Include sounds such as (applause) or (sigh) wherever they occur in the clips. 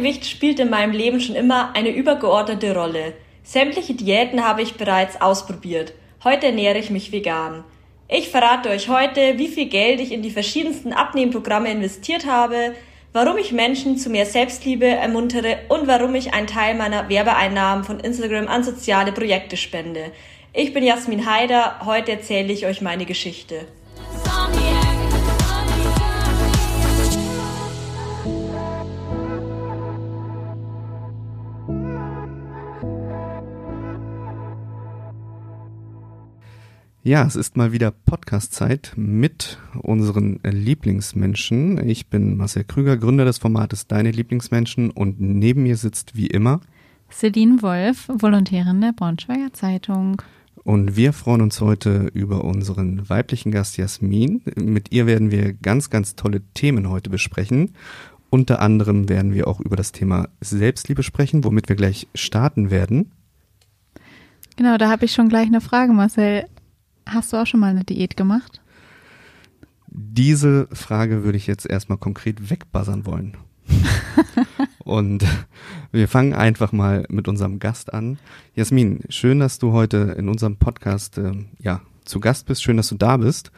Mein Gewicht spielt in meinem Leben schon immer eine übergeordnete Rolle. Sämtliche Diäten habe ich bereits ausprobiert. Heute ernähre ich mich vegan. Ich verrate euch heute, wie viel Geld ich in die verschiedensten Abnehmprogramme investiert habe, warum ich Menschen zu mehr Selbstliebe ermuntere und warum ich einen Teil meiner Werbeeinnahmen von Instagram an soziale Projekte spende. Ich bin Jasmin Haider, heute erzähle ich euch meine Geschichte. Ja, es ist mal wieder Podcast-Zeit mit unseren Lieblingsmenschen. Ich bin Marcel Krüger, Gründer des Formates Deine Lieblingsmenschen und neben mir sitzt wie immer Celine Wolf, Volontärin der Braunschweiger Zeitung. Und wir freuen uns heute über unseren weiblichen Gast Jasmin. Mit ihr werden wir ganz, ganz tolle Themen heute besprechen. Unter anderem werden wir auch über das Thema Selbstliebe sprechen, womit wir gleich starten werden. Genau, da habe ich schon gleich eine Frage, Marcel. Hast du auch schon mal eine Diät gemacht? Diese Frage würde ich jetzt erstmal konkret wegbuzzern wollen. (laughs) Und wir fangen einfach mal mit unserem Gast an. Jasmin, schön, dass du heute in unserem Podcast äh, ja, zu Gast bist. Schön, dass du da bist.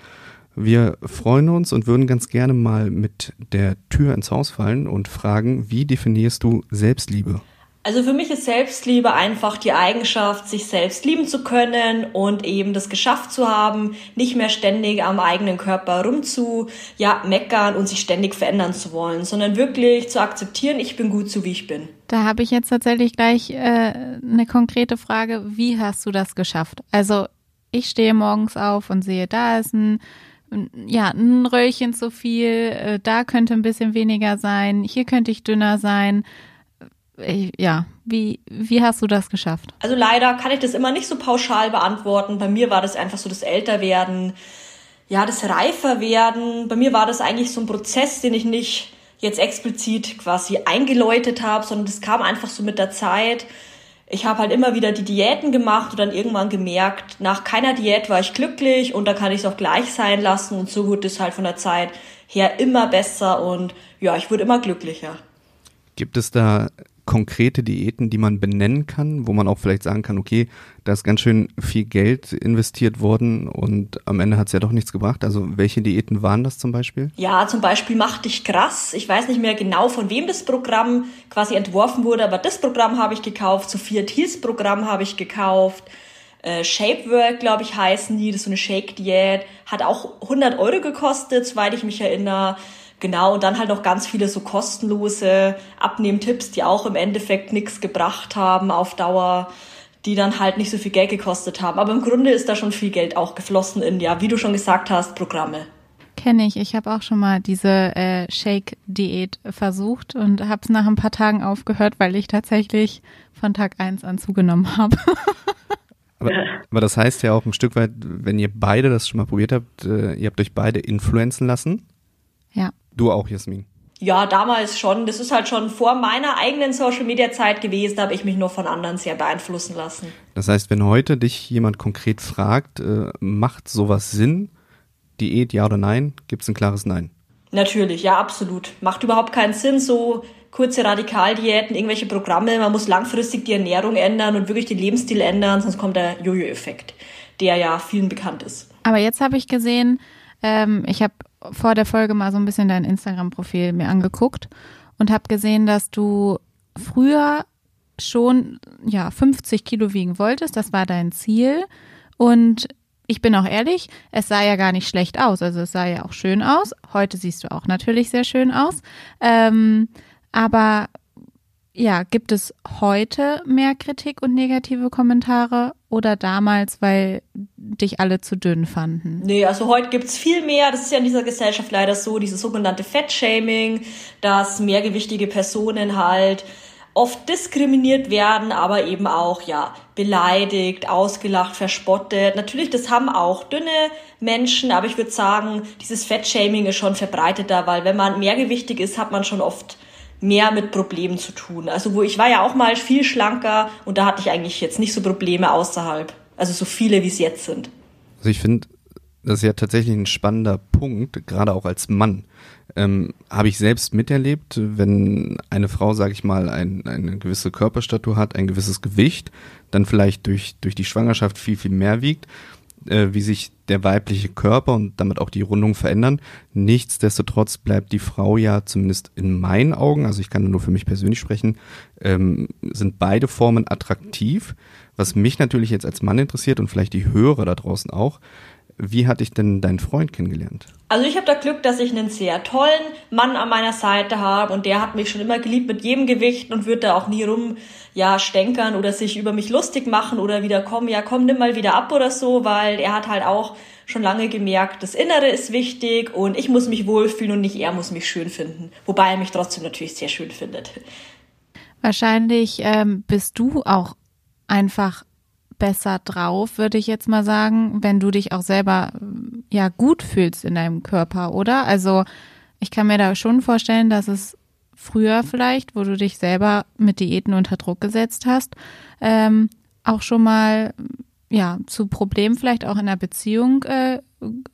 Wir freuen uns und würden ganz gerne mal mit der Tür ins Haus fallen und fragen, wie definierst du Selbstliebe? Also für mich ist Selbstliebe einfach die Eigenschaft, sich selbst lieben zu können und eben das geschafft zu haben, nicht mehr ständig am eigenen Körper rumzu, ja, meckern und sich ständig verändern zu wollen, sondern wirklich zu akzeptieren, ich bin gut so wie ich bin. Da habe ich jetzt tatsächlich gleich äh, eine konkrete Frage. Wie hast du das geschafft? Also ich stehe morgens auf und sehe, da ist ein ja, ein Röllchen zu viel, äh, da könnte ein bisschen weniger sein, hier könnte ich dünner sein ja, wie, wie hast du das geschafft? Also leider kann ich das immer nicht so pauschal beantworten. Bei mir war das einfach so das Älterwerden, ja, das Reiferwerden. Bei mir war das eigentlich so ein Prozess, den ich nicht jetzt explizit quasi eingeläutet habe, sondern das kam einfach so mit der Zeit. Ich habe halt immer wieder die Diäten gemacht und dann irgendwann gemerkt, nach keiner Diät war ich glücklich und da kann ich es auch gleich sein lassen und so wurde es halt von der Zeit her immer besser und ja, ich wurde immer glücklicher. Gibt es da konkrete Diäten, die man benennen kann, wo man auch vielleicht sagen kann, okay, da ist ganz schön viel Geld investiert worden und am Ende hat es ja doch nichts gebracht. Also welche Diäten waren das zum Beispiel? Ja, zum Beispiel Mach dich krass. Ich weiß nicht mehr genau, von wem das Programm quasi entworfen wurde, aber das Programm habe ich gekauft. Sophia Thiels Programm habe ich gekauft. Äh, Shapework, glaube ich, heißen die. Das ist so eine Shake-Diät. Hat auch 100 Euro gekostet, soweit ich mich erinnere. Genau, und dann halt noch ganz viele so kostenlose Abnehmtipps, die auch im Endeffekt nichts gebracht haben auf Dauer, die dann halt nicht so viel Geld gekostet haben. Aber im Grunde ist da schon viel Geld auch geflossen in, ja, wie du schon gesagt hast, Programme. Kenne ich. Ich habe auch schon mal diese äh, Shake-Diät versucht und habe es nach ein paar Tagen aufgehört, weil ich tatsächlich von Tag eins an zugenommen habe. (laughs) aber, aber, das heißt ja auch ein Stück weit, wenn ihr beide das schon mal probiert habt, äh, ihr habt euch beide influenzen lassen. Ja. Du auch, Jasmin? Ja, damals schon. Das ist halt schon vor meiner eigenen Social Media Zeit gewesen, da habe ich mich nur von anderen sehr beeinflussen lassen. Das heißt, wenn heute dich jemand konkret fragt, äh, macht sowas Sinn? Diät, ja oder nein? Gibt es ein klares Nein? Natürlich, ja, absolut. Macht überhaupt keinen Sinn, so kurze Radikaldiäten, irgendwelche Programme. Man muss langfristig die Ernährung ändern und wirklich den Lebensstil ändern, sonst kommt der Jojo-Effekt, der ja vielen bekannt ist. Aber jetzt habe ich gesehen, ähm, ich habe vor der Folge mal so ein bisschen dein Instagram-Profil mir angeguckt und habe gesehen, dass du früher schon ja 50 Kilo wiegen wolltest. Das war dein Ziel. Und ich bin auch ehrlich, es sah ja gar nicht schlecht aus. Also es sah ja auch schön aus. Heute siehst du auch natürlich sehr schön aus. Ähm, aber ja, gibt es heute mehr Kritik und negative Kommentare oder damals, weil dich alle zu dünn fanden? Nee, also heute gibt's viel mehr. Das ist ja in dieser Gesellschaft leider so, dieses sogenannte Fettshaming, dass mehrgewichtige Personen halt oft diskriminiert werden, aber eben auch, ja, beleidigt, ausgelacht, verspottet. Natürlich, das haben auch dünne Menschen, aber ich würde sagen, dieses Fettshaming ist schon verbreiteter, weil wenn man mehrgewichtig ist, hat man schon oft mehr mit Problemen zu tun. Also wo ich war ja auch mal viel schlanker und da hatte ich eigentlich jetzt nicht so Probleme außerhalb. Also so viele, wie es jetzt sind. Also ich finde, Das ist ja tatsächlich ein spannender Punkt, gerade auch als Mann. Ähm, Habe ich selbst miterlebt, wenn eine Frau, sage ich mal, ein, eine gewisse Körperstatur hat, ein gewisses Gewicht, dann vielleicht durch, durch die Schwangerschaft viel, viel mehr wiegt, äh, wie sich der weibliche Körper und damit auch die Rundung verändern. Nichtsdestotrotz bleibt die Frau ja zumindest in meinen Augen, also ich kann nur für mich persönlich sprechen, ähm, sind beide Formen attraktiv. Was mich natürlich jetzt als Mann interessiert und vielleicht die Hörer da draußen auch, wie hat dich denn dein Freund kennengelernt? Also ich habe da Glück, dass ich einen sehr tollen Mann an meiner Seite habe und der hat mich schon immer geliebt mit jedem Gewicht und wird da auch nie rum ja stänkern oder sich über mich lustig machen oder wieder kommen, ja komm, nimm mal wieder ab oder so, weil er hat halt auch schon lange gemerkt, das Innere ist wichtig und ich muss mich wohlfühlen und nicht er muss mich schön finden. Wobei er mich trotzdem natürlich sehr schön findet. Wahrscheinlich ähm, bist du auch einfach besser drauf, würde ich jetzt mal sagen, wenn du dich auch selber ja gut fühlst in deinem Körper, oder? Also ich kann mir da schon vorstellen, dass es früher vielleicht, wo du dich selber mit Diäten unter Druck gesetzt hast, ähm, auch schon mal ja zu Problemen vielleicht auch in der Beziehung äh,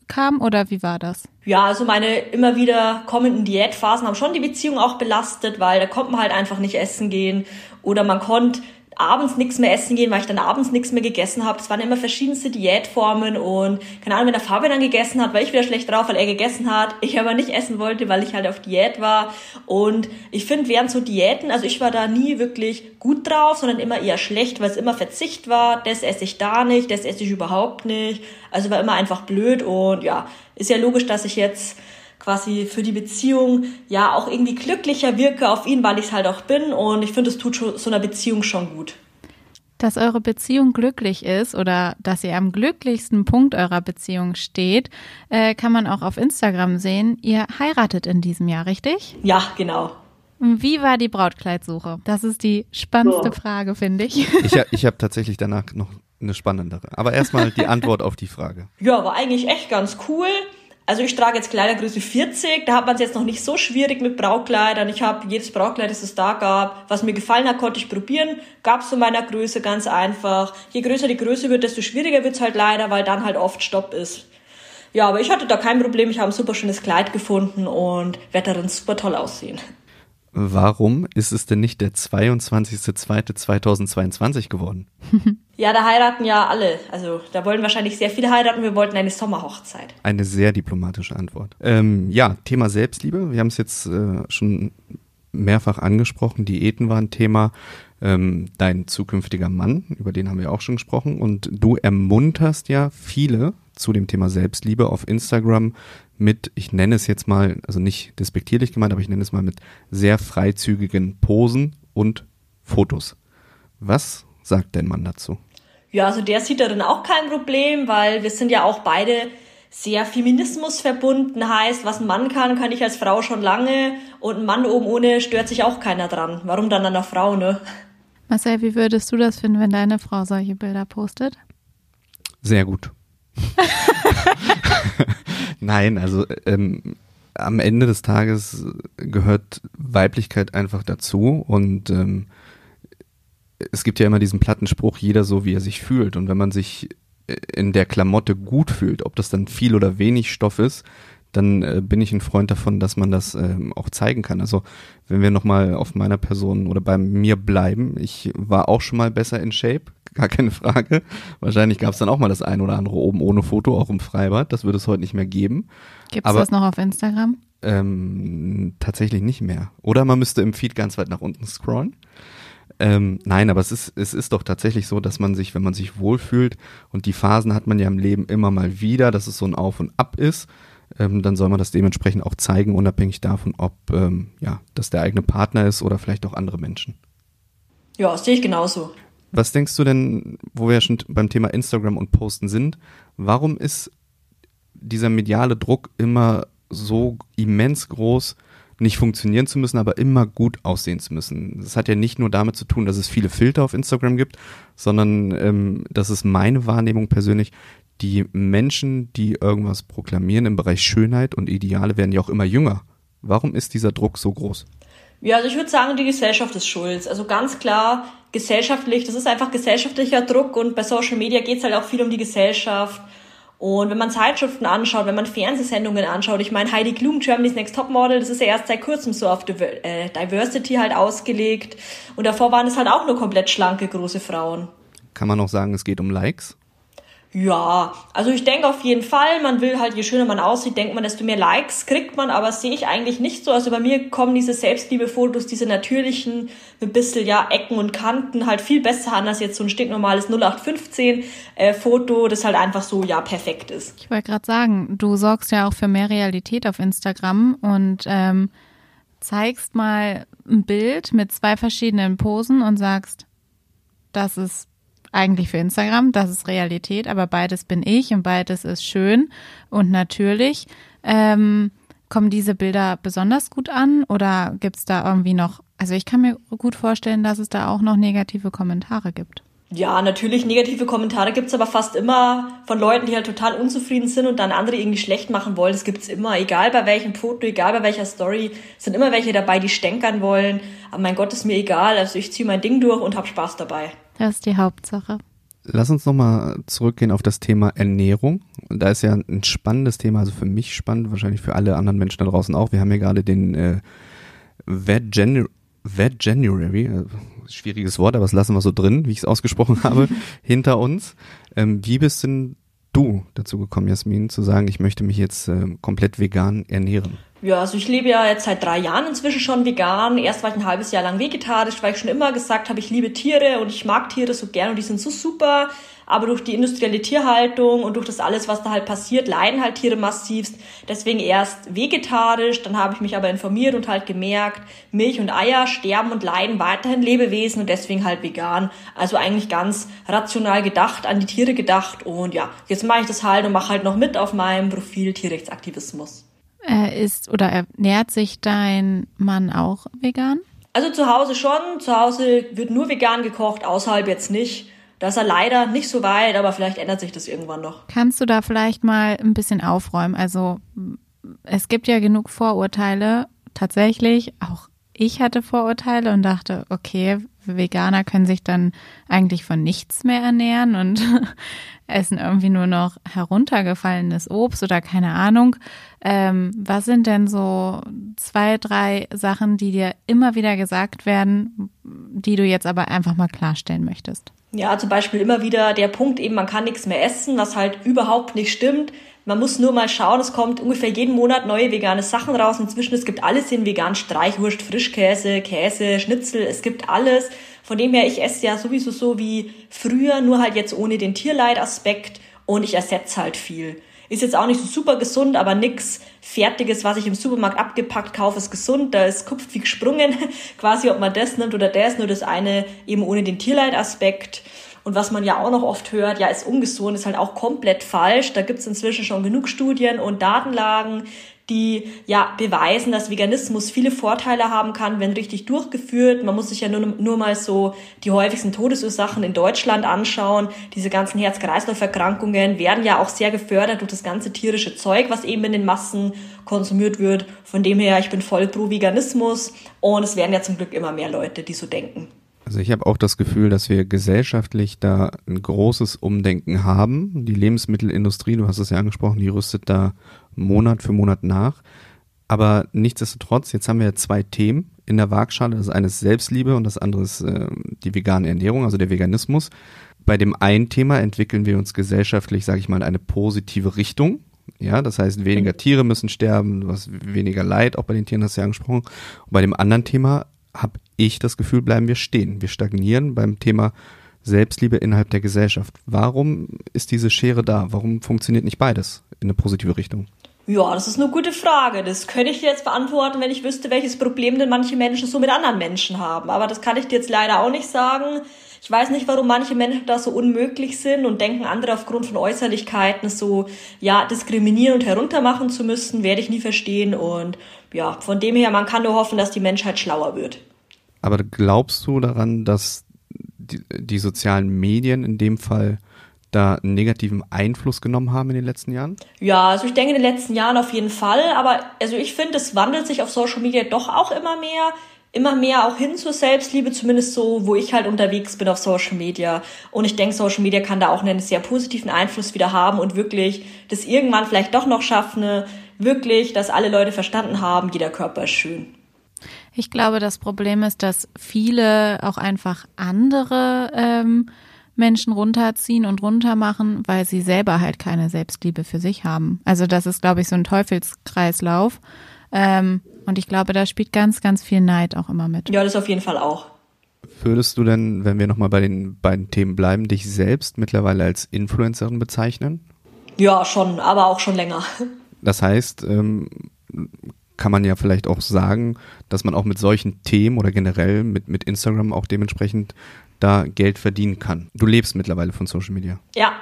kam oder wie war das? Ja, also meine immer wieder kommenden Diätphasen haben schon die Beziehung auch belastet, weil da konnte man halt einfach nicht essen gehen oder man konnte abends nichts mehr essen gehen, weil ich dann abends nichts mehr gegessen habe. Das waren immer verschiedenste Diätformen und keine Ahnung, wenn der Fabian dann gegessen hat, war ich wieder schlecht drauf, weil er gegessen hat. Ich aber nicht essen wollte, weil ich halt auf Diät war. Und ich finde, während so Diäten, also ich war da nie wirklich gut drauf, sondern immer eher schlecht, weil es immer Verzicht war. Das esse ich da nicht, das esse ich überhaupt nicht. Also war immer einfach blöd und ja, ist ja logisch, dass ich jetzt quasi für die Beziehung ja auch irgendwie glücklicher wirke auf ihn, weil ich es halt auch bin und ich finde, es tut so einer Beziehung schon gut. Dass eure Beziehung glücklich ist oder dass ihr am glücklichsten Punkt eurer Beziehung steht, äh, kann man auch auf Instagram sehen. Ihr heiratet in diesem Jahr, richtig? Ja, genau. Wie war die Brautkleidsuche? Das ist die spannendste so. Frage, finde ich. (laughs) Ich, ich habe tatsächlich danach noch eine spannendere. Aber erstmal die Antwort auf die Frage. Ja, war eigentlich echt ganz cool. Also ich trage jetzt Kleidergröße 40, da hat man es jetzt noch nicht so schwierig mit Brautkleidern. Ich habe jedes Brautkleid, das es da gab, was mir gefallen hat, konnte ich probieren. Gab es zu meiner Größe ganz einfach. Je größer die Größe wird, desto schwieriger wird's halt leider, weil dann halt oft Stopp ist. Ja, aber ich hatte da kein Problem. Ich habe ein super schönes Kleid gefunden und werde darin super toll aussehen. Warum ist es denn nicht der 22.02.2022 geworden? (laughs) ja, da heiraten ja alle. Also da wollen wahrscheinlich sehr viele heiraten. Wir wollten eine Sommerhochzeit. Eine sehr diplomatische Antwort. Ähm, ja, Thema Selbstliebe. Wir haben es jetzt äh, schon mehrfach angesprochen. Diäten war ein Thema. Ähm, dein zukünftiger Mann, über den haben wir auch schon gesprochen. Und du ermunterst ja viele zu dem Thema Selbstliebe auf Instagram mit, ich nenne es jetzt mal, also nicht despektierlich gemeint, aber ich nenne es mal mit sehr freizügigen Posen und Fotos. Was sagt dein Mann dazu? Ja, also der sieht darin auch kein Problem, weil wir sind ja auch beide sehr Feminismus verbunden heißt, was ein Mann kann, kann ich als Frau schon lange und ein Mann oben ohne stört sich auch keiner dran. Warum dann an der Frau, ne? Marcel, wie würdest du das finden, wenn deine Frau solche Bilder postet? Sehr gut. (laughs) Nein, also ähm, am Ende des Tages gehört Weiblichkeit einfach dazu und ähm, es gibt ja immer diesen platten Spruch, jeder so, wie er sich fühlt. Und wenn man sich in der Klamotte gut fühlt, ob das dann viel oder wenig Stoff ist, dann äh, bin ich ein Freund davon, dass man das ähm, auch zeigen kann. Also wenn wir nochmal auf meiner Person oder bei mir bleiben, ich war auch schon mal besser in Shape, (laughs) gar keine Frage. Wahrscheinlich gab es dann auch mal das ein oder andere oben ohne Foto, auch im Freibad. Das würde es heute nicht mehr geben. Gibt es das noch auf Instagram? Ähm, tatsächlich nicht mehr. Oder man müsste im Feed ganz weit nach unten scrollen. Ähm, nein, aber es ist, es ist doch tatsächlich so, dass man sich, wenn man sich wohlfühlt, und die Phasen hat man ja im Leben immer mal wieder, dass es so ein Auf und Ab ist, ähm, dann soll man das dementsprechend auch zeigen, unabhängig davon, ob ähm, ja, das der eigene Partner ist oder vielleicht auch andere Menschen. Ja, das sehe ich genauso. Was denkst du denn, wo wir ja schon beim Thema Instagram und Posten sind, warum ist dieser mediale Druck immer so immens groß, nicht funktionieren zu müssen, aber immer gut aussehen zu müssen. Das hat ja nicht nur damit zu tun, dass es viele Filter auf Instagram gibt, sondern ähm, das ist meine Wahrnehmung persönlich. Die Menschen, die irgendwas proklamieren im Bereich Schönheit und Ideale, werden ja auch immer jünger. Warum ist dieser Druck so groß? Ja, also ich würde sagen, die Gesellschaft ist schuld. Also ganz klar gesellschaftlich, das ist einfach gesellschaftlicher Druck und bei Social Media geht es halt auch viel um die Gesellschaft. Und wenn man Zeitschriften anschaut, wenn man Fernsehsendungen anschaut, ich meine, Heidi Klum, Germany's Next Topmodel, das ist ja erst seit kurzem so auf äh, Diversity halt ausgelegt. Und davor waren es halt auch nur komplett schlanke, große Frauen. Kann man auch sagen, es geht um Likes? Ja, also ich denke auf jeden Fall, man will halt, je schöner man aussieht, denkt man, desto mehr Likes kriegt man, aber sehe ich eigentlich nicht so. Also bei mir kommen diese Selbstliebe-Fotos, diese natürlichen, mit bisschen, ja, Ecken und Kanten halt viel besser an, als jetzt so ein stinknormales 0815 äh, das halt einfach so, ja, perfekt ist. Ich wollte gerade sagen, du sorgst ja auch für mehr Realität auf Instagram und ähm, zeigst mal ein Bild mit zwei verschiedenen Posen und sagst, das ist eigentlich für Instagram, das ist Realität, aber beides bin ich und beides ist schön und natürlich. Ähm, kommen diese Bilder besonders gut an oder gibt es da irgendwie noch, also ich kann mir gut vorstellen, dass es da auch noch negative Kommentare gibt. Ja, natürlich negative Kommentare gibt's aber fast immer von Leuten, die halt total unzufrieden sind und dann andere irgendwie schlecht machen wollen. Das gibt's immer, egal bei welchem Foto, egal bei welcher Story, sind immer welche dabei, die stänkern wollen. Aber mein Gott, ist mir egal. Also ich ziehe mein Ding durch und hab Spaß dabei. Das ist die Hauptsache. Lass uns nochmal zurückgehen auf das Thema Ernährung. Da ist ja ein spannendes Thema, also für mich spannend, wahrscheinlich für alle anderen Menschen da draußen auch. Wir haben ja gerade den äh, Veg, Janu Veg January, äh, schwieriges Wort, aber das lassen wir so drin, wie ich es ausgesprochen (laughs) habe, hinter uns. Ähm, wie bist denn du dazu gekommen, Jasmin, zu sagen, ich möchte mich jetzt äh, komplett vegan ernähren? Ja, also ich lebe ja jetzt seit drei Jahren inzwischen schon vegan. Erst war ich ein halbes Jahr lang vegetarisch, weil ich schon immer gesagt habe, ich liebe Tiere und ich mag Tiere so gern und die sind so super. Aber durch die industrielle Tierhaltung und durch das alles, was da halt passiert, leiden halt Tiere massivst. Deswegen erst vegetarisch, dann habe ich mich aber informiert und halt gemerkt, Milch und Eier sterben und leiden weiterhin Lebewesen und deswegen halt vegan. Also eigentlich ganz rational gedacht, an die Tiere gedacht und ja, jetzt mache ich das halt und mache halt noch mit auf meinem Profil Tierrechtsaktivismus. Äh, ist oder ernährt sich dein Mann auch vegan? Also zu Hause schon. Zu Hause wird nur vegan gekocht, außerhalb jetzt nicht. Da ist er leider nicht so weit, aber vielleicht ändert sich das irgendwann noch. Kannst du da vielleicht mal ein bisschen aufräumen? Also es gibt ja genug Vorurteile. Tatsächlich, auch ich hatte Vorurteile und dachte, okay, Veganer können sich dann eigentlich von nichts mehr ernähren und essen irgendwie nur noch heruntergefallenes Obst oder keine Ahnung. Ähm, was sind denn so zwei, drei Sachen, die dir immer wieder gesagt werden, die du jetzt aber einfach mal klarstellen möchtest? Ja, zum Beispiel immer wieder der Punkt eben, man kann nichts mehr essen, was halt überhaupt nicht stimmt. Man muss nur mal schauen, es kommt ungefähr jeden Monat neue vegane Sachen raus. Inzwischen, es gibt alles in vegan, Streichwurst, Frischkäse, Käse, Schnitzel, es gibt alles. Von dem her, ich esse ja sowieso so wie früher, nur halt jetzt ohne den Tierleidaspekt und ich ersetze halt viel. Ist jetzt auch nicht so super gesund, aber nix Fertiges, was ich im Supermarkt abgepackt kaufe, ist gesund. Da ist kupft wie gesprungen, (laughs) quasi ob man das nimmt oder das, nur das eine eben ohne den Tierleidaspekt. Und was man ja auch noch oft hört, ja, ist ungesund, ist halt auch komplett falsch. Da gibt's inzwischen schon genug Studien und Datenlagen, die ja beweisen, dass Veganismus viele Vorteile haben kann, wenn richtig durchgeführt. Man muss sich ja nur, nur mal so die häufigsten Todesursachen in Deutschland anschauen. Diese ganzen Herz-Kreislauf-Erkrankungen werden ja auch sehr gefördert durch das ganze tierische Zeug, was eben in den Massen konsumiert wird. Von dem her, ich bin voll pro Veganismus und es werden ja zum Glück immer mehr Leute, die so denken. Also ich habe auch das Gefühl, dass wir gesellschaftlich da ein großes Umdenken haben. Die Lebensmittelindustrie, du hast es ja angesprochen, die rüstet da Monat für Monat nach. Aber nichtsdestotrotz, jetzt haben wir zwei Themen in der Waagschale. Das eine ist Selbstliebe und das andere ist äh, die vegane Ernährung, also der Veganismus. Bei dem einen Thema entwickeln wir uns gesellschaftlich, sage ich mal, in eine positive Richtung. Ja, das heißt, weniger Tiere müssen sterben, was weniger Leid, auch bei den Tieren hast du ja angesprochen. Und bei dem anderen Thema habe ich das Gefühl, bleiben wir stehen. Wir stagnieren beim Thema Selbstliebe innerhalb der Gesellschaft. Warum ist diese Schere da? Warum funktioniert nicht beides in eine positive Richtung? Ja, das ist eine gute Frage. Das könnte ich dir jetzt beantworten, wenn ich wüsste, welches Problem denn manche Menschen so mit anderen Menschen haben. Aber das kann ich dir jetzt leider auch nicht sagen. Ich weiß nicht, warum manche Menschen da so unmöglich sind und denken, andere aufgrund von Äußerlichkeiten so, ja, diskriminieren und heruntermachen zu müssen, werde ich nie verstehen. Und ja, von dem her, man kann nur hoffen, dass die Menschheit schlauer wird. Aber glaubst du daran, dass die, die sozialen Medien in dem Fall da einen negativen Einfluss genommen haben in den letzten Jahren? Ja, also ich denke in den letzten Jahren auf jeden Fall, aber also ich finde, es wandelt sich auf Social Media doch auch immer mehr. immer mehr auch hin zur Selbstliebe, zumindest so, wo ich halt unterwegs bin auf Social Media. Und ich denke, Social Media kann da auch einen sehr positiven Einfluss wieder haben und wirklich das irgendwann vielleicht doch noch schaffen, wirklich, dass alle Leute verstanden haben, jeder Körper ist schön. Ich glaube, das Problem ist, dass viele auch einfach andere ähm, Menschen runterziehen und runtermachen, weil sie selber halt keine Selbstliebe für sich haben. Also das ist, glaube ich, so ein Teufelskreislauf. Ähm, und ich glaube, da spielt ganz, ganz viel Neid auch immer mit. Ja, das auf jeden Fall auch. Würdest du denn, wenn wir nochmal bei den beiden Themen bleiben, dich selbst mittlerweile als Influencerin bezeichnen? Ja, schon, aber auch schon länger. Das heißt, ähm, kann man ja vielleicht auch sagen, dass man auch mit solchen Themen oder generell mit, mit Instagram auch dementsprechend da Geld verdienen kann. Du lebst mittlerweile von Social Media. Ja.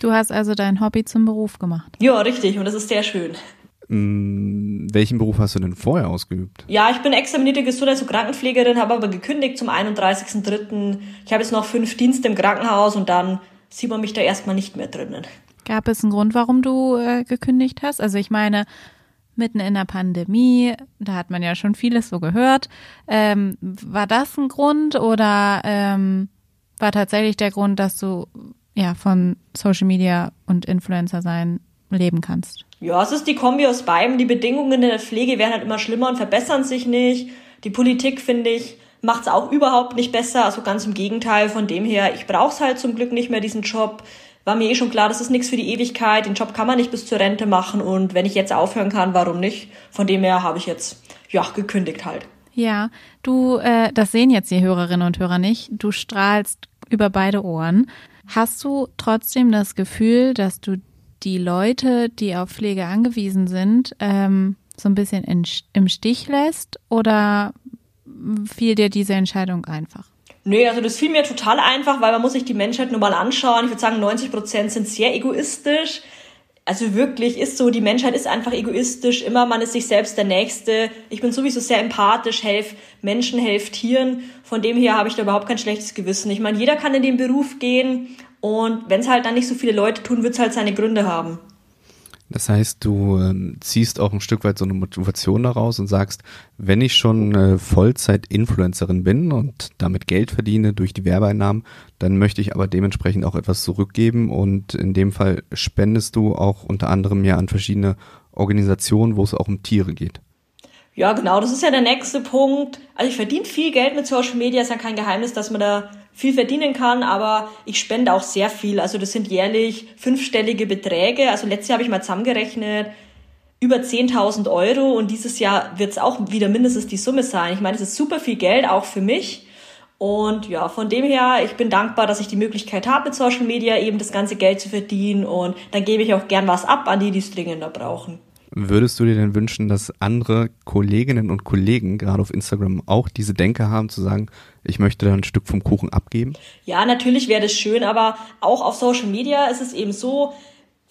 Du hast also dein Hobby zum Beruf gemacht. Ja, richtig. Und das ist sehr schön. Mm, welchen Beruf hast du denn vorher ausgeübt? Ja, ich bin examinierte Gesundheits- und Krankenpflegerin, habe aber gekündigt zum 31.03. Ich habe jetzt noch fünf Dienste im Krankenhaus und dann sieht man mich da erstmal nicht mehr drinnen. Gab es einen Grund, warum du äh, gekündigt hast? Also ich meine, mitten in der Pandemie, da hat man ja schon vieles so gehört. Ähm, war das ein Grund oder ähm, war tatsächlich der Grund, dass du ja von Social Media und Influencer sein leben kannst? Ja, es ist die Kombi aus beiden. Die Bedingungen in der Pflege werden halt immer schlimmer und verbessern sich nicht. Die Politik, finde ich, macht es auch überhaupt nicht besser. Also ganz im Gegenteil. Von dem her, ich brauche es halt zum Glück nicht mehr, diesen Job war mir eh schon klar, das ist nichts für die Ewigkeit. Den Job kann man nicht bis zur Rente machen und wenn ich jetzt aufhören kann, warum nicht? Von dem her habe ich jetzt ja gekündigt halt. Ja, du, äh, das sehen jetzt die Hörerinnen und Hörer nicht. Du strahlst über beide Ohren. Hast du trotzdem das Gefühl, dass du die Leute, die auf Pflege angewiesen sind, ähm, so ein bisschen in, im Stich lässt oder fiel dir diese Entscheidung einfach? Nee, also das fiel mir total einfach, weil man muss sich die Menschheit nur mal anschauen. Ich würde sagen, 90 Prozent sind sehr egoistisch. Also wirklich ist so, die Menschheit ist einfach egoistisch. Immer man ist sich selbst der Nächste. Ich bin sowieso sehr empathisch, helf Menschen, helf Tieren. Von dem her habe ich da überhaupt kein schlechtes Gewissen. Ich meine, jeder kann in den Beruf gehen und wenn es halt dann nicht so viele Leute tun, wird es halt seine Gründe haben. Das heißt, du ähm, ziehst auch ein Stück weit so eine Motivation daraus und sagst, wenn ich schon äh, Vollzeit-Influencerin bin und damit Geld verdiene durch die Werbeeinnahmen, dann möchte ich aber dementsprechend auch etwas zurückgeben und in dem Fall spendest du auch unter anderem ja an verschiedene Organisationen, wo es auch um Tiere geht. Ja, genau, das ist ja der nächste Punkt. Also ich verdiene viel Geld mit Social Media, ist ja kein Geheimnis, dass man da viel verdienen kann, aber ich spende auch sehr viel. Also das sind jährlich fünfstellige Beträge. Also letztes Jahr habe ich mal zusammengerechnet, über 10.000 Euro und dieses Jahr wird es auch wieder mindestens die Summe sein. Ich meine, es ist super viel Geld, auch für mich. Und ja, von dem her, ich bin dankbar, dass ich die Möglichkeit habe, mit Social Media eben das ganze Geld zu verdienen und dann gebe ich auch gern was ab an die, die es dringender brauchen. Würdest du dir denn wünschen, dass andere Kolleginnen und Kollegen gerade auf Instagram auch diese Denke haben, zu sagen, ich möchte da ein Stück vom Kuchen abgeben? Ja, natürlich wäre das schön, aber auch auf Social Media ist es eben so,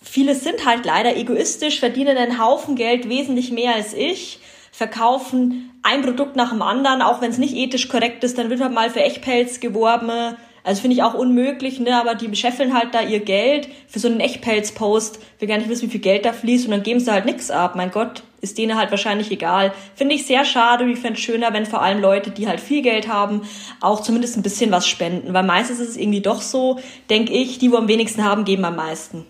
viele sind halt leider egoistisch, verdienen einen Haufen Geld, wesentlich mehr als ich, verkaufen ein Produkt nach dem anderen, auch wenn es nicht ethisch korrekt ist, dann wird halt mal für Echtpelz geworben, also finde ich auch unmöglich, ne? Aber die scheffeln halt da ihr Geld für so einen Echtpelz-Post. Wir gar nicht wissen, wie viel Geld da fließt und dann geben sie halt nix ab. Mein Gott, ist denen halt wahrscheinlich egal. Finde ich sehr schade. Ich fände es schöner, wenn vor allem Leute, die halt viel Geld haben, auch zumindest ein bisschen was spenden. Weil meistens ist es irgendwie doch so, denke ich, die, wo am wenigsten haben, geben am meisten.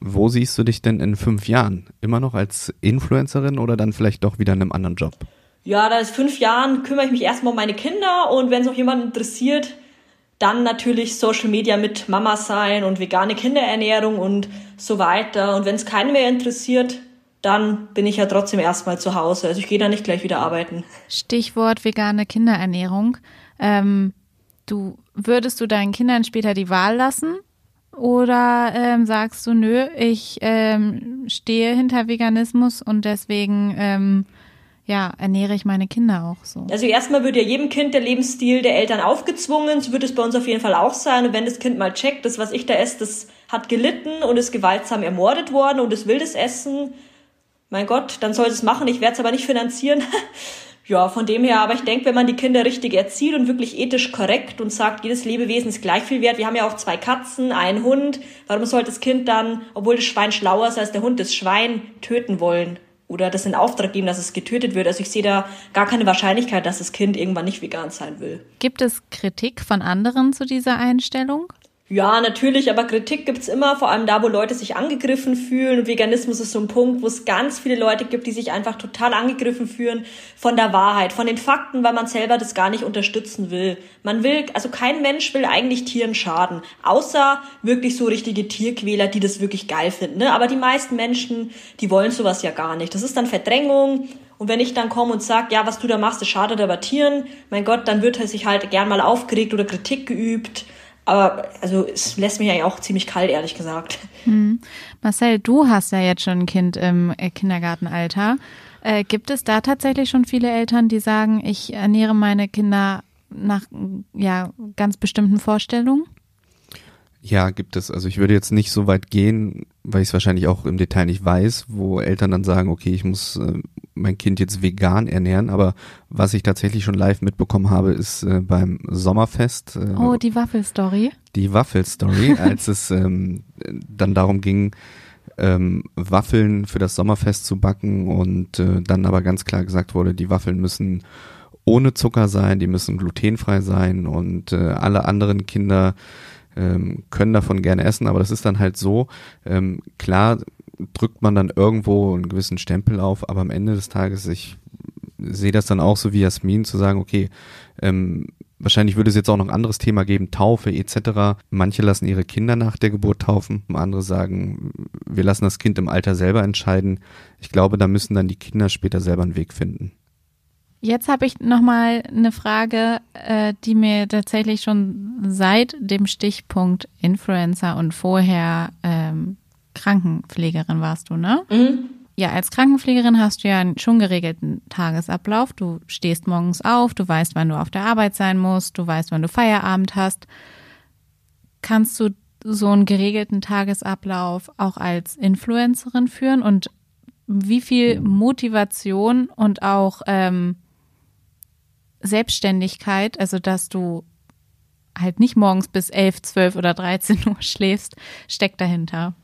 Wo siehst du dich denn in fünf Jahren? Immer noch als Influencerin oder dann vielleicht doch wieder in einem anderen Job? Ja, da ist fünf Jahren kümmere ich mich erstmal um meine Kinder und wenn es auch jemand interessiert, dann natürlich Social Media mit Mama sein und vegane Kinderernährung und so weiter. Und wenn es keinen mehr interessiert, dann bin ich ja trotzdem erstmal zu Hause. Also ich gehe da nicht gleich wieder arbeiten. Stichwort vegane Kinderernährung. Ähm, du würdest du deinen Kindern später die Wahl lassen? Oder ähm, sagst du, nö, ich ähm, stehe hinter Veganismus und deswegen ähm, ja, ernähre ich meine Kinder auch so. Also erstmal wird ja jedem Kind der Lebensstil der Eltern aufgezwungen, so wird es bei uns auf jeden Fall auch sein. Und wenn das Kind mal checkt, das, was ich da esse, das hat gelitten und ist gewaltsam ermordet worden und es will das essen, mein Gott, dann soll es machen, ich werde es aber nicht finanzieren. (laughs) ja, von dem her, aber ich denke, wenn man die Kinder richtig erzieht und wirklich ethisch korrekt und sagt, jedes Lebewesen ist gleich viel wert, wir haben ja auch zwei Katzen, einen Hund, warum soll das Kind dann, obwohl das Schwein schlauer ist als der Hund, das Schwein töten wollen? Oder das in Auftrag geben, dass es getötet wird. Also ich sehe da gar keine Wahrscheinlichkeit, dass das Kind irgendwann nicht vegan sein will. Gibt es Kritik von anderen zu dieser Einstellung? Ja, natürlich, aber Kritik gibt's immer, vor allem da, wo Leute sich angegriffen fühlen. Veganismus ist so ein Punkt, wo es ganz viele Leute gibt, die sich einfach total angegriffen fühlen von der Wahrheit, von den Fakten, weil man selber das gar nicht unterstützen will. Man will, also kein Mensch will eigentlich Tieren schaden, außer wirklich so richtige Tierquäler, die das wirklich geil finden. Ne? Aber die meisten Menschen, die wollen sowas ja gar nicht. Das ist dann Verdrängung. Und wenn ich dann komme und sage, ja, was du da machst, das schadet aber Tieren, mein Gott, dann wird er sich halt gern mal aufgeregt oder Kritik geübt. Aber also es lässt mich eigentlich auch ziemlich kalt, ehrlich gesagt. Hm. Marcel, du hast ja jetzt schon ein Kind im äh, Kindergartenalter. Äh, gibt es da tatsächlich schon viele Eltern, die sagen, ich ernähre meine Kinder nach ja, ganz bestimmten Vorstellungen? Ja, gibt es. Also ich würde jetzt nicht so weit gehen, weil ich es wahrscheinlich auch im Detail nicht weiß, wo Eltern dann sagen, okay, ich muss äh, mein Kind jetzt vegan ernähren. Aber was ich tatsächlich schon live mitbekommen habe, ist äh, beim Sommerfest. Äh, oh, die Waffelstory. Die Waffelstory, (laughs) als es ähm, dann darum ging, ähm, Waffeln für das Sommerfest zu backen und äh, dann aber ganz klar gesagt wurde, die Waffeln müssen ohne Zucker sein, die müssen glutenfrei sein und äh, alle anderen Kinder ähm, können davon gerne essen, aber das ist dann halt so, ähm, klar drückt man dann irgendwo einen gewissen Stempel auf, aber am Ende des Tages, ich sehe das dann auch so wie Jasmin, zu sagen, okay, ähm, wahrscheinlich würde es jetzt auch noch ein anderes Thema geben, Taufe etc. Manche lassen ihre Kinder nach der Geburt taufen, andere sagen, wir lassen das Kind im Alter selber entscheiden. Ich glaube, da müssen dann die Kinder später selber einen Weg finden. Jetzt habe ich nochmal eine Frage, äh, die mir tatsächlich schon seit dem Stichpunkt Influencer und vorher ähm, Krankenpflegerin warst du, ne? Mhm. Ja, als Krankenpflegerin hast du ja einen schon geregelten Tagesablauf. Du stehst morgens auf, du weißt, wann du auf der Arbeit sein musst, du weißt, wann du Feierabend hast. Kannst du so einen geregelten Tagesablauf auch als Influencerin führen und wie viel Motivation und auch ähm, Selbstständigkeit, also dass du halt nicht morgens bis 11, 12 oder 13 (laughs) Uhr schläfst, steckt dahinter?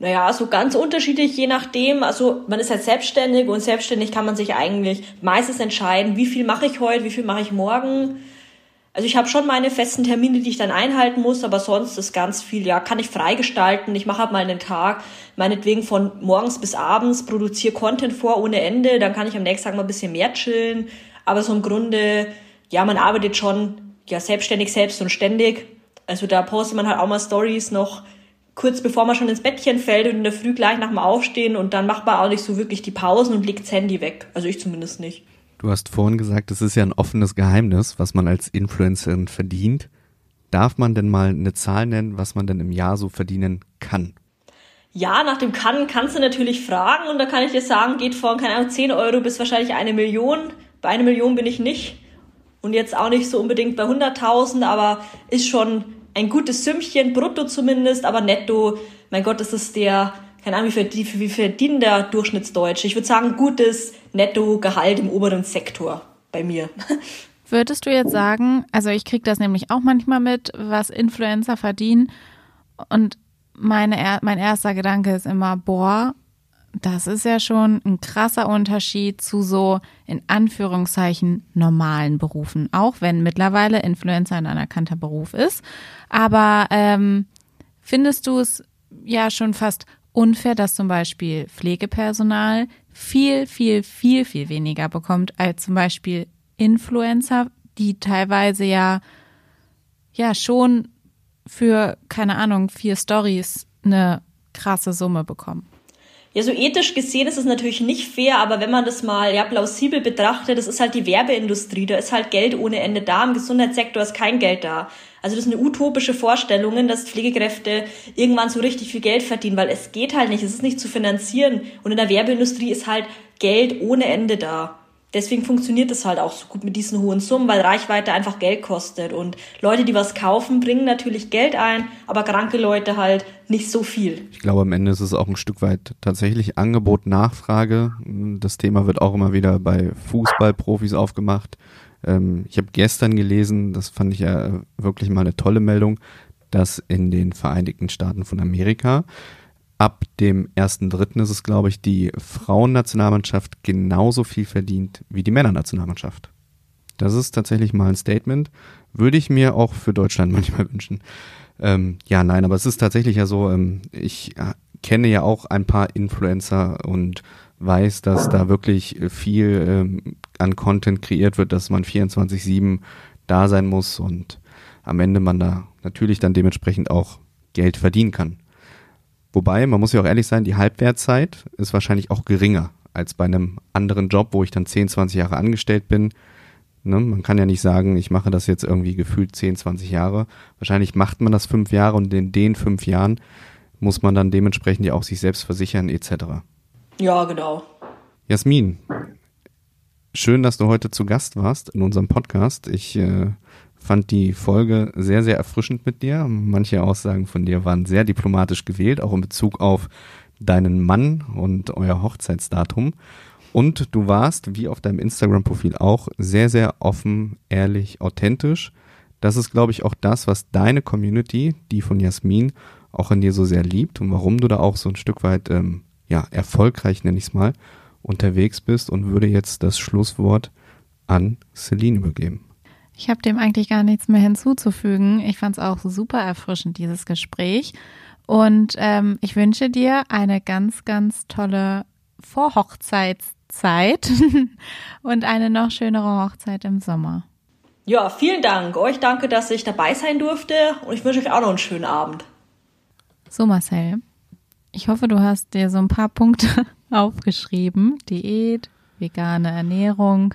Naja, so ganz unterschiedlich, je nachdem. Also man ist halt selbstständig und selbstständig kann man sich eigentlich meistens entscheiden, wie viel mache ich heute, wie viel mache ich morgen. Also ich habe schon meine festen Termine, die ich dann einhalten muss, aber sonst ist ganz viel, ja, kann ich freigestalten. Ich mache halt mal einen Tag, meinetwegen von morgens bis abends, produziere Content vor ohne Ende, dann kann ich am nächsten Tag mal ein bisschen mehr chillen, aber so im Grunde, ja, man arbeitet schon ja selbstständig, selbst und ständig. Also da postet man halt auch mal Stories noch kurz bevor man schon ins Bettchen fällt und in der Früh gleich nach dem Aufstehen und dann macht man auch nicht so wirklich die Pausen und legt das Handy weg. Also ich zumindest nicht. Du hast vorhin gesagt, es ist ja ein offenes Geheimnis, was man als Influencerin verdient. Darf man denn mal eine Zahl nennen, was man denn im Jahr so verdienen kann? Ja, nach dem kann kannst du natürlich fragen und da kann ich dir sagen, geht von, keine Ahnung, 10 Euro bis wahrscheinlich eine Million. Bei einer Million bin ich nicht. Und jetzt auch nicht so unbedingt bei 100.000, aber ist schon ein gutes Sümmchen, brutto zumindest, aber netto, mein Gott, das ist der, keine Ahnung, wie verdient der Durchschnittsdeutsche. Ich würde sagen, gutes Netto-Gehalt im oberen Sektor bei mir. (laughs) Würdest du jetzt sagen, also ich kriege das nämlich auch manchmal mit, was Influencer verdienen und meine, mein erster Gedanke ist immer, boah, das ist ja schon ein krasser Unterschied zu so in Anführungszeichen normalen Berufen, auch wenn mittlerweile Influencer ein anerkannter Beruf ist. Aber ähm, findest du es ja schon fast unfair, dass zum Beispiel Pflegepersonal viel, viel, viel, viel weniger bekommt als zum Beispiel Influencer, die teilweise ja ja schon für keine Ahnung vier Stories eine krasse Summe bekommen. Ja, so ethisch gesehen ist es natürlich nicht fair, aber wenn man das mal ja plausibel betrachtet, das ist halt die Werbeindustrie, da ist halt Geld ohne Ende da, im Gesundheitssektor ist kein Geld da. Also das sind utopische Vorstellungen, dass Pflegekräfte irgendwann so richtig viel Geld verdienen, weil es geht halt nicht, es ist nicht zu finanzieren. Und in der Werbeindustrie ist halt Geld ohne Ende da deswegen funktioniert es halt auch so gut mit diesen hohen Summen, weil Reichweite einfach Geld kostet. Und Leute, die was kaufen, bringen natürlich Geld ein, aber kranke Leute halt nicht so viel. Ich glaube, am Ende ist es auch ein Stück weit tatsächlich Angebot, Nachfrage. Das Thema wird auch immer wieder bei Fußballprofis aufgemacht. Ähm, ich habe gestern gelesen, das fand ich ja wirklich mal eine tolle Meldung, dass in den Vereinigten Staaten von Amerika ab dem 1.3. ist es, glaube ich, die Frauennationalmannschaft genauso viel verdient wie die Männernationalmannschaft. Das ist tatsächlich mal ein Statement. Würde ich mir auch für Deutschland (laughs) manchmal wünschen. Ähm, ja, nein, aber es ist tatsächlich ja so, ähm, ich äh, kenne ja auch ein paar Influencer und weiß, dass da wirklich viel ähm, an Content kreiert wird, dass man 24-7 da sein muss und am Ende man da natürlich dann dementsprechend auch Geld verdienen kann. Wobei, man muss ja auch ehrlich sein, die Halbwertzeit ist wahrscheinlich auch geringer als bei einem anderen Job, wo ich dann 10, 20 Jahre angestellt bin. Ne? Man kann ja nicht sagen, ich mache das jetzt irgendwie gefühlt 10, 20 Jahre. Wahrscheinlich macht man das fünf Jahre und in den fünf Jahren muss man dann dementsprechend ja auch sich selbst versichern etc. Ja, genau. Jasmin, schön, dass du heute zu Gast warst in unserem Podcast. Ich äh, fand die Folge sehr, sehr erfrischend mit dir. Manche Aussagen von dir waren sehr diplomatisch gewählt, auch in Bezug auf deinen Mann und euer Hochzeitsdatum. Und du warst, wie auf deinem Instagram-Profil auch, sehr, sehr offen, ehrlich, authentisch. Das ist, glaube ich, auch das, was deine Community, die von Jasmin, auch in dir so sehr liebt und warum du da auch so ein Stück weit ähm, ja, erfolgreich, nenne ich es mal, unterwegs bist und würde jetzt das Schlusswort an Celine übergeben. Ich habe dem eigentlich gar nichts mehr hinzuzufügen. Ich fand es auch super erfrischend, dieses Gespräch. Und ähm, ich wünsche dir eine ganz, ganz tolle Vorhochzeitszeit (laughs) und eine noch schönere Hochzeit im Sommer. Ja, vielen Dank. Euch danke, dass ich dabei sein durfte und ich wünsche euch auch noch einen schönen Abend. So, Marcel, ich hoffe, du hast dir so ein paar Punkte (laughs) aufgeschrieben. Diät, vegane Ernährung.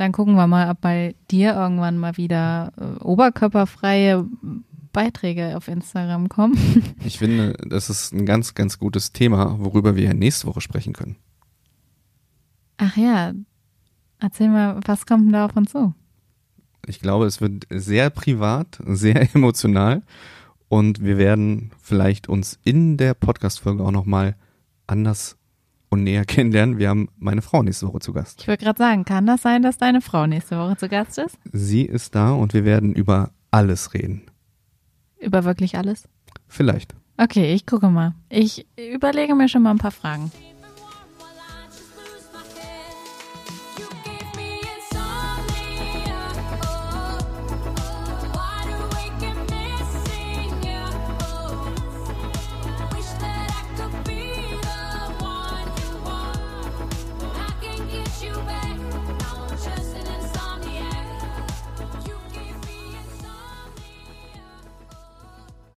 Dann gucken wir mal, ob bei dir irgendwann mal wieder äh, oberkörperfreie Beiträge auf Instagram kommen. (laughs) Ich finde, das ist ein ganz, ganz gutes Thema, worüber wir nächste Woche sprechen können. Ach ja, erzähl mal, was kommt denn da auf uns zu? Ich glaube, es wird sehr privat, sehr (laughs) emotional und wir werden vielleicht uns in der Podcast-Folge auch nochmal anders und näher kennenlernen. Wir haben meine Frau nächste Woche zu Gast. Ich würde gerade sagen, kann das sein, dass deine Frau nächste Woche zu Gast ist? Sie ist da und wir werden über alles reden. Über wirklich alles? Vielleicht. Okay, ich gucke mal. Ich überlege mir schon mal ein paar Fragen.